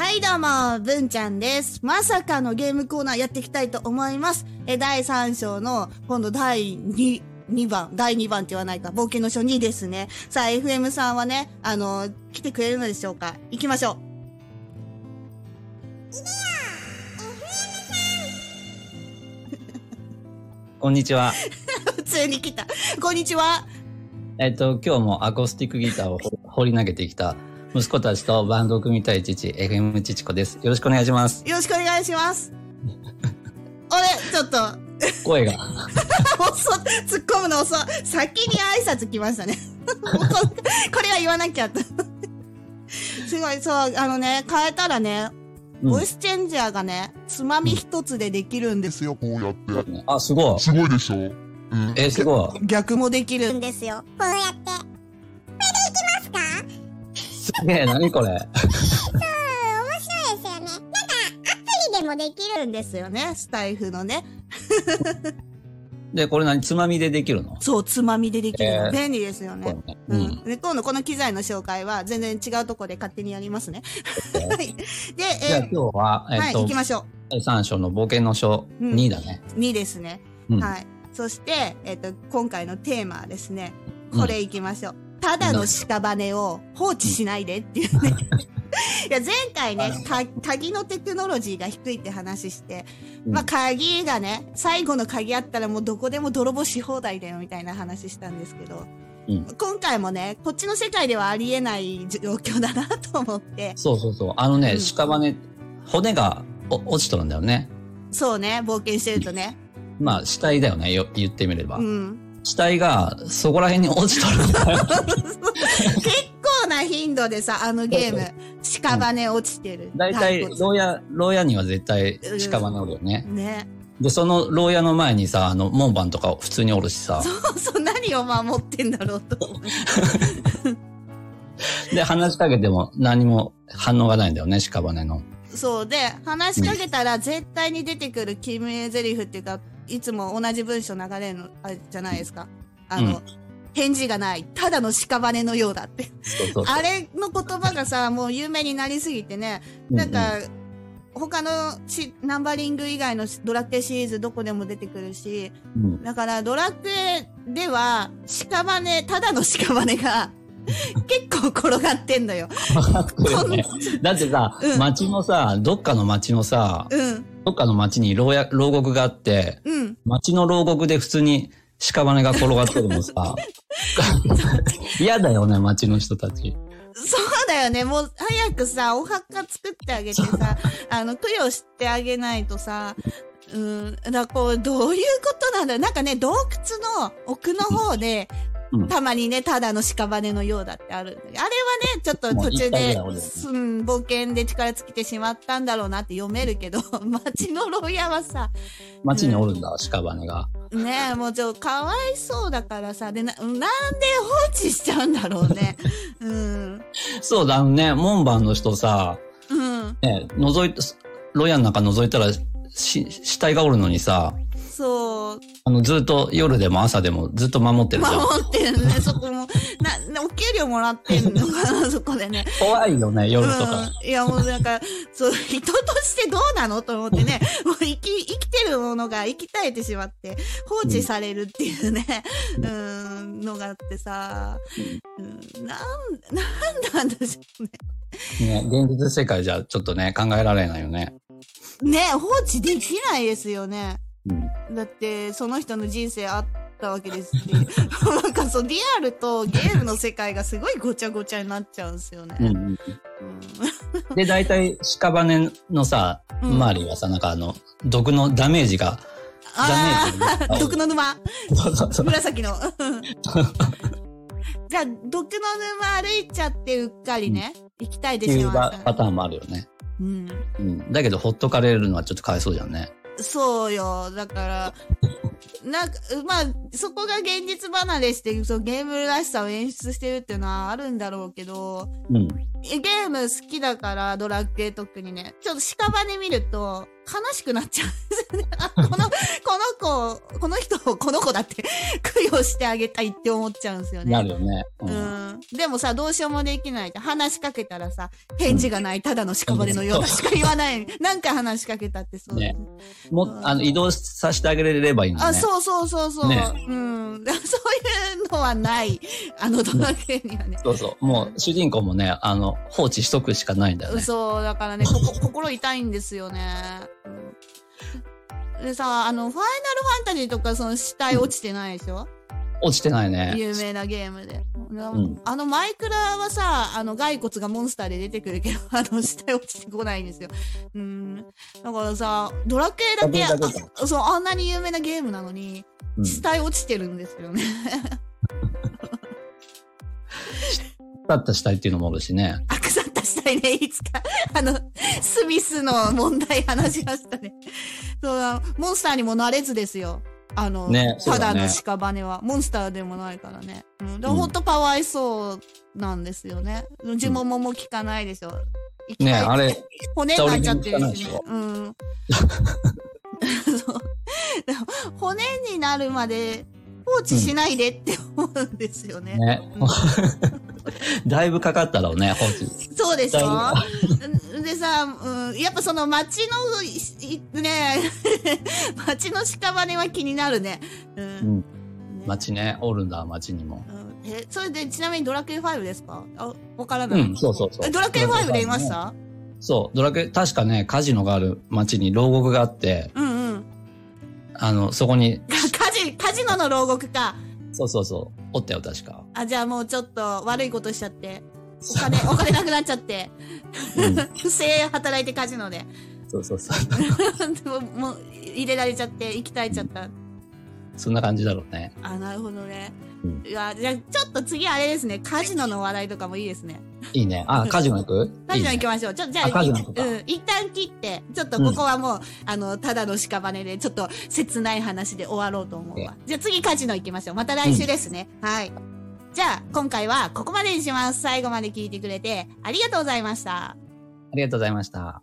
はい、どうも、文ちゃんです。まさかのゲームコーナーやっていきたいと思います。え、第3章の、今度第2、2番、第2番って言わないか、冒険の書2ですね。さあ、FM さんはね、あの、来てくれるのでしょうか？行きましょう。こんにちは。普通に来た。こんにちは。えっと、今日もアコースティックギターをほ放り投げてきた息子たちとバンドを組みたい父、FM ちちこです。よろしくお願いします。よろしくお願いします。あれ、ちょっと、声が。遅っ、突っ込むの遅い。先に挨拶来ましたね。ここれは言わなきゃと。すごい、そう、あのね、変えたらね、うんボイスチェンジャーがね、つまみ一つでできるんで。すよ、こうやって。あ、すごい。すごいでしょうん。え、すごい。逆もできるん。ですよ。こうやって。これでいきますか？すげえ、何これ？うん、面白いですよね。なんか、アプリでもできる。るんですよね、スタイフのね。で、これ何？つまみでできるの？そう、つまみでできるの。えー便利ですよね。こうれねうんん。で、今度この機材の紹介は全然違うとこで勝手にやりますね。はい。で、じゃあえ今日は、えはい、行き、ましょ第3章の冒険の書うん2だね。う。2ですね。うんはい。そして、えっ、と、今回のテーマはですね、うんこれ行きましょう。ただの屍を放置しないでっていうね。いや、前回ね、か鍵のテクノロジーが低いって話して、うんまあ、鍵がね、最後の鍵あったらもうどこでも泥棒し放題だよみたいな話したんですけど、うん今回もね、こっちの世界ではありえない状況だなと思って、そうそうそう。あのね、うん屍、骨がお落ちとるんだよね。そうね、冒険してるとね。まあ、死体だよね、よ言ってみれば。うん。死体がそこら辺に落ちとる。結構な頻度でさ、あのゲーム、屍落ちてる。大体、骸牢屋、牢屋には絶対屍おるよね。骨ね。で、その牢屋の前にさ、あの、門番とか普通におるしさ。そうそう、何を守ってんだろうと。で、話しかけても何も反応がないんだよね、屍の。そうで、話しかけたら絶対に出てくる決め台詞っていうか、いつも同じ文章流れるの、あれじゃないですか？あの、うん返事がない。ただの屍のようだって。そうそうそう。あれの言葉がさ、もう有名になりすぎてね、うんなんか、他のしナンバリング以外のドラクエシリーズどこでも出てくるし、うん、だからドラクエでは、屍、ただの屍が、結構転がってんのよ。だってさ、うん町のさ、どっかの町のさ、うん、どっかの町に牢屋、牢獄があって、うん。町の牢獄で普通に屍が転がってるのさ、嫌だよね、町の人たち。そうだよね。もう早くさ、お墓作ってあげてさ、あの、供養してあげないとさ、うん、だこう、どういうことなんだ。なんかね、洞窟の奥の方で、うんたまにね、ただの屍のようだってある。あれはね、ちょっと途中で、うん、冒険で力尽きてしまったんだろうなって読めるけど、町の牢屋はさ、町におるんだ、屍が。ねえ、もうちょっとかわいそうだからさ、で、な、なんで放置しちゃうんだろうね。うん。そうだ、ね、門番の人さ、うん。ね、覗い、牢屋の中覗いたら、し、死体がおるのにさ、そう、あの、ずっと夜でも朝でもずっと守ってるじゃん。守ってるね、そこも。な、なお給料もらってんのかな、そこでね。怖いよね、夜とか。うん。いや、もうなんか、そう、人としてどうなの？と思ってね、もう生き、生きてるものが生き絶えてしまって、放置されるっていうね、うん、のがあってさ、うん、なん、なんなんでしょうね。ね、現実世界じゃちょっとね、考えられないよね。ね、放置できないですよね。うん。だって、その人の人生あったわけですし、なんかそう、リアルとゲームの世界がすごいごちゃごちゃになっちゃうんですよね。うんうん。うんで、大体、屍のさ、うん周りはさ、なんかあの、毒のダメージが、あダメージあ、毒の沼。紫の。じゃあ、毒の沼歩いちゃってうっかりね、行きたいでっていうしまった。パターンもあるよね。うん。うん。だけど、ほっとかれるのはちょっとかわいそうじゃんね。そうよ。だから、なんか、まあ、そこが現実離れして、そうゲームらしさを演出してるっていうのはあるんだろうけど、うん。ゲーム好きだから、ドラクエ特にね。ちょっと屍見ると、悲しくなっちゃうんですよね。あこの、この子、この人をこの子だって 供養してあげたいって思っちゃうんですよね。なるよね。う。うんん。でもさ、どうしようもできない。話しかけたらさ、返事がない、ただの屍のようなしか言わない。なんか話しかけたってそう。ねもあの、移動させてあげれればいいのね。あ、そうそうそうそう。ねうん。そういうのはない。あのドラクエにはね。そうそう。もう、主人公もね、あの、放置しとくしかないんだよね。そう、だからね、ここ心痛いんですよね。でさ、あの、ファイナルファンタジーとか、その死体落ちてないでしょ、落ちてないね。有名なゲームで。んあの、マイクラはさ、あの、骸骨がモンスターで出てくるけど、あの、死体落ちてこないんですよ。うん。だからさ、ドラクエだけ、だあそう、あんなに有名なゲームなのに、うん。死体落ちてるんですよね。だった死体っていうのもあるしね。あ、腐った死体ね、いつか。あの、スミスの問題話しましたね。そうだ、モンスターにもなれずですよ。あの、たねそうだの屍は。モンスターでもないからね。うん。でうんほんとかわいそうなんですよね。呪文もも効かないでしょ。生きね返あれ、骨になっちゃってるしね。うん。骨になるまで放置しないでって思うんですよね。ねうん。だいぶかかったろうね。そうでしょだでさ、うん、やっぱその街の、ね、街の屍は気になるね。うん。うん。ね街ね、おるんだ、街にも。うんえ、それでちなみにドラクエ5ですか？あ、わからない。うん、そうそうそう。えドラクエ5でいましたそう、ドラクエ、確かね、カジノがある街に牢獄があって、うんうん。あの、そこに、カジ、カジノの牢獄か。そうそうそう、おったよ、確か。あ、じゃあもうちょっと悪いことしちゃって。お金、お金なくなっちゃって。うん不正働いてカジノで。そうそうそう。で ももう入れられちゃって、生き絶えちゃった。そんな感じだろうね。あ、なるほどね。うんいや、じゃあちょっと次あれですね。カジノの話題とかもいいですね。いいね。あ、カジノ行く？カジノ行きましょう。ちょ、じゃあ、あうん、一旦切って、ちょっとここはもう、あの、ただの屍で、ちょっと切ない話で終わろうと思うわ。じゃあ次カジノ行きましょう。また来週ですね。はい。じゃあ、今回はここまでにします。最後まで聞いてくれて、ありがとうございました。ありがとうございました。